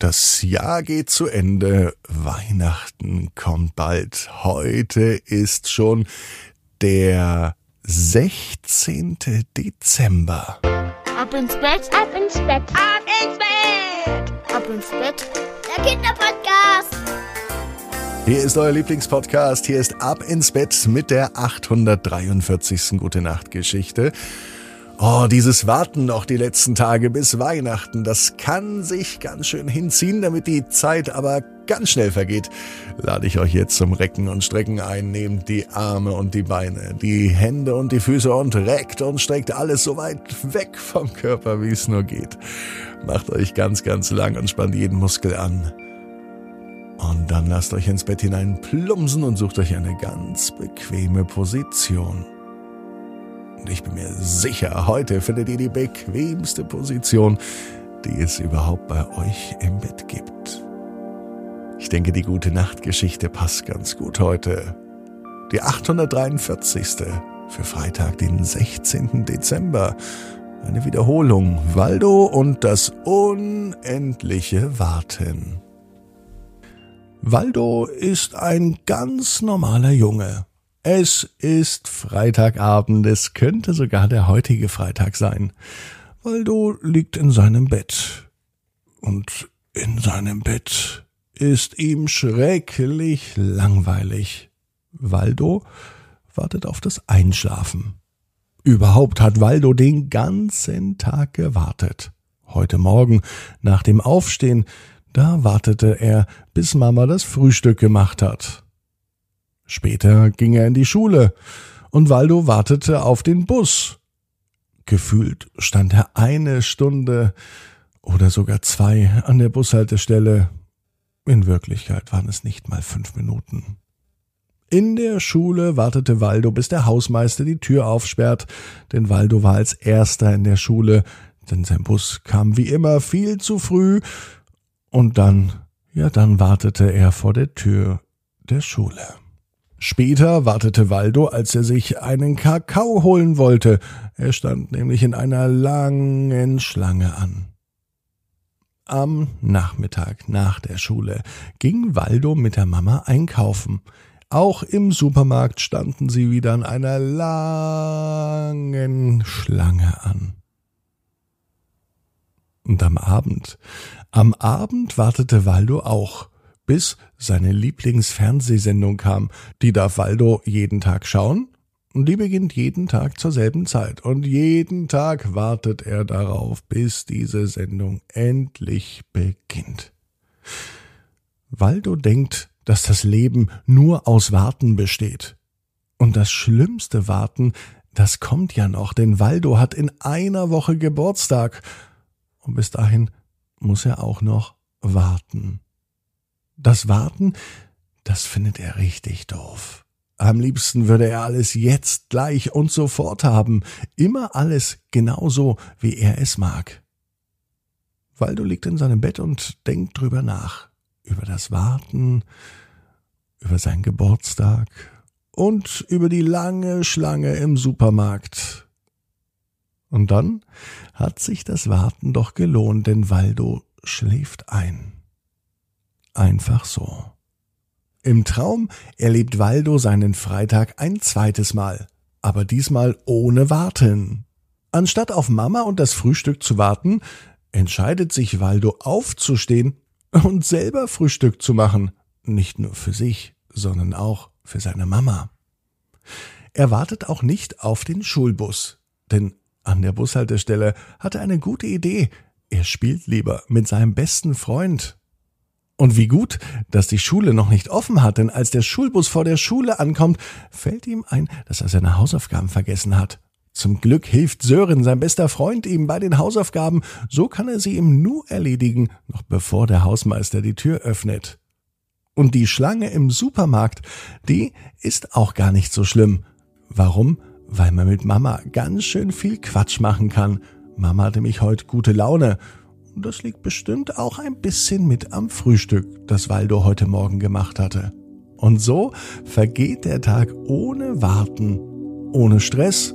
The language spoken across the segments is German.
Das Jahr geht zu Ende, Weihnachten kommt bald. Heute ist schon der 16. Dezember. Ab ins Bett, ab ins Bett, ab ins Bett, ab ins Bett. Der Kinderpodcast. Hier ist euer Lieblingspodcast. Hier ist Ab ins Bett mit der 843. Gute Nacht Geschichte. Oh, dieses Warten noch die letzten Tage bis Weihnachten, das kann sich ganz schön hinziehen, damit die Zeit aber ganz schnell vergeht. Lade ich euch jetzt zum Recken und Strecken ein. Nehmt die Arme und die Beine, die Hände und die Füße und reckt und streckt alles so weit weg vom Körper, wie es nur geht. Macht euch ganz, ganz lang und spannt jeden Muskel an. Und dann lasst euch ins Bett hinein plumpsen und sucht euch eine ganz bequeme Position. Und ich bin mir sicher, heute findet ihr die bequemste Position, die es überhaupt bei euch im Bett gibt. Ich denke, die gute Nachtgeschichte passt ganz gut heute. Die 843. für Freitag, den 16. Dezember. Eine Wiederholung. Waldo und das unendliche Warten. Waldo ist ein ganz normaler Junge. Es ist Freitagabend, es könnte sogar der heutige Freitag sein. Waldo liegt in seinem Bett. Und in seinem Bett ist ihm schrecklich langweilig. Waldo wartet auf das Einschlafen. Überhaupt hat Waldo den ganzen Tag gewartet. Heute Morgen, nach dem Aufstehen, da wartete er, bis Mama das Frühstück gemacht hat. Später ging er in die Schule und Waldo wartete auf den Bus. Gefühlt stand er eine Stunde oder sogar zwei an der Bushaltestelle. In Wirklichkeit waren es nicht mal fünf Minuten. In der Schule wartete Waldo, bis der Hausmeister die Tür aufsperrt, denn Waldo war als erster in der Schule, denn sein Bus kam wie immer viel zu früh, und dann, ja, dann wartete er vor der Tür der Schule. Später wartete Waldo, als er sich einen Kakao holen wollte. Er stand nämlich in einer langen Schlange an. Am Nachmittag nach der Schule ging Waldo mit der Mama einkaufen. Auch im Supermarkt standen sie wieder in einer langen Schlange an. Und am Abend, am Abend wartete Waldo auch bis seine Lieblingsfernsehsendung kam. Die darf Waldo jeden Tag schauen. Und die beginnt jeden Tag zur selben Zeit. Und jeden Tag wartet er darauf, bis diese Sendung endlich beginnt. Waldo denkt, dass das Leben nur aus Warten besteht. Und das schlimmste Warten, das kommt ja noch, denn Waldo hat in einer Woche Geburtstag. Und bis dahin muss er auch noch warten. Das Warten, das findet er richtig doof. Am liebsten würde er alles jetzt, gleich und sofort haben, immer alles genauso, wie er es mag. Waldo liegt in seinem Bett und denkt drüber nach, über das Warten, über seinen Geburtstag und über die lange Schlange im Supermarkt. Und dann hat sich das Warten doch gelohnt, denn Waldo schläft ein einfach so. Im Traum erlebt Waldo seinen Freitag ein zweites Mal, aber diesmal ohne Warten. Anstatt auf Mama und das Frühstück zu warten, entscheidet sich Waldo aufzustehen und selber Frühstück zu machen, nicht nur für sich, sondern auch für seine Mama. Er wartet auch nicht auf den Schulbus, denn an der Bushaltestelle hat er eine gute Idee. Er spielt lieber mit seinem besten Freund und wie gut, dass die Schule noch nicht offen hat, denn als der Schulbus vor der Schule ankommt, fällt ihm ein, dass er seine Hausaufgaben vergessen hat. Zum Glück hilft Sören, sein bester Freund, ihm bei den Hausaufgaben, so kann er sie ihm nur erledigen, noch bevor der Hausmeister die Tür öffnet. Und die Schlange im Supermarkt, die ist auch gar nicht so schlimm. Warum? Weil man mit Mama ganz schön viel Quatsch machen kann. Mama hatte mich heute gute Laune das liegt bestimmt auch ein bisschen mit am Frühstück, das Waldo heute Morgen gemacht hatte. Und so vergeht der Tag ohne Warten, ohne Stress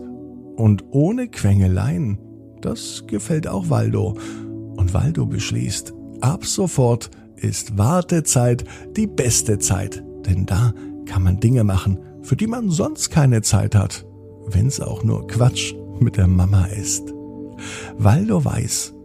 und ohne Quengeleien. Das gefällt auch Waldo. Und Waldo beschließt, Ab sofort ist Wartezeit die beste Zeit, denn da kann man Dinge machen, für die man sonst keine Zeit hat, wenn's auch nur Quatsch mit der Mama ist. Waldo weiß,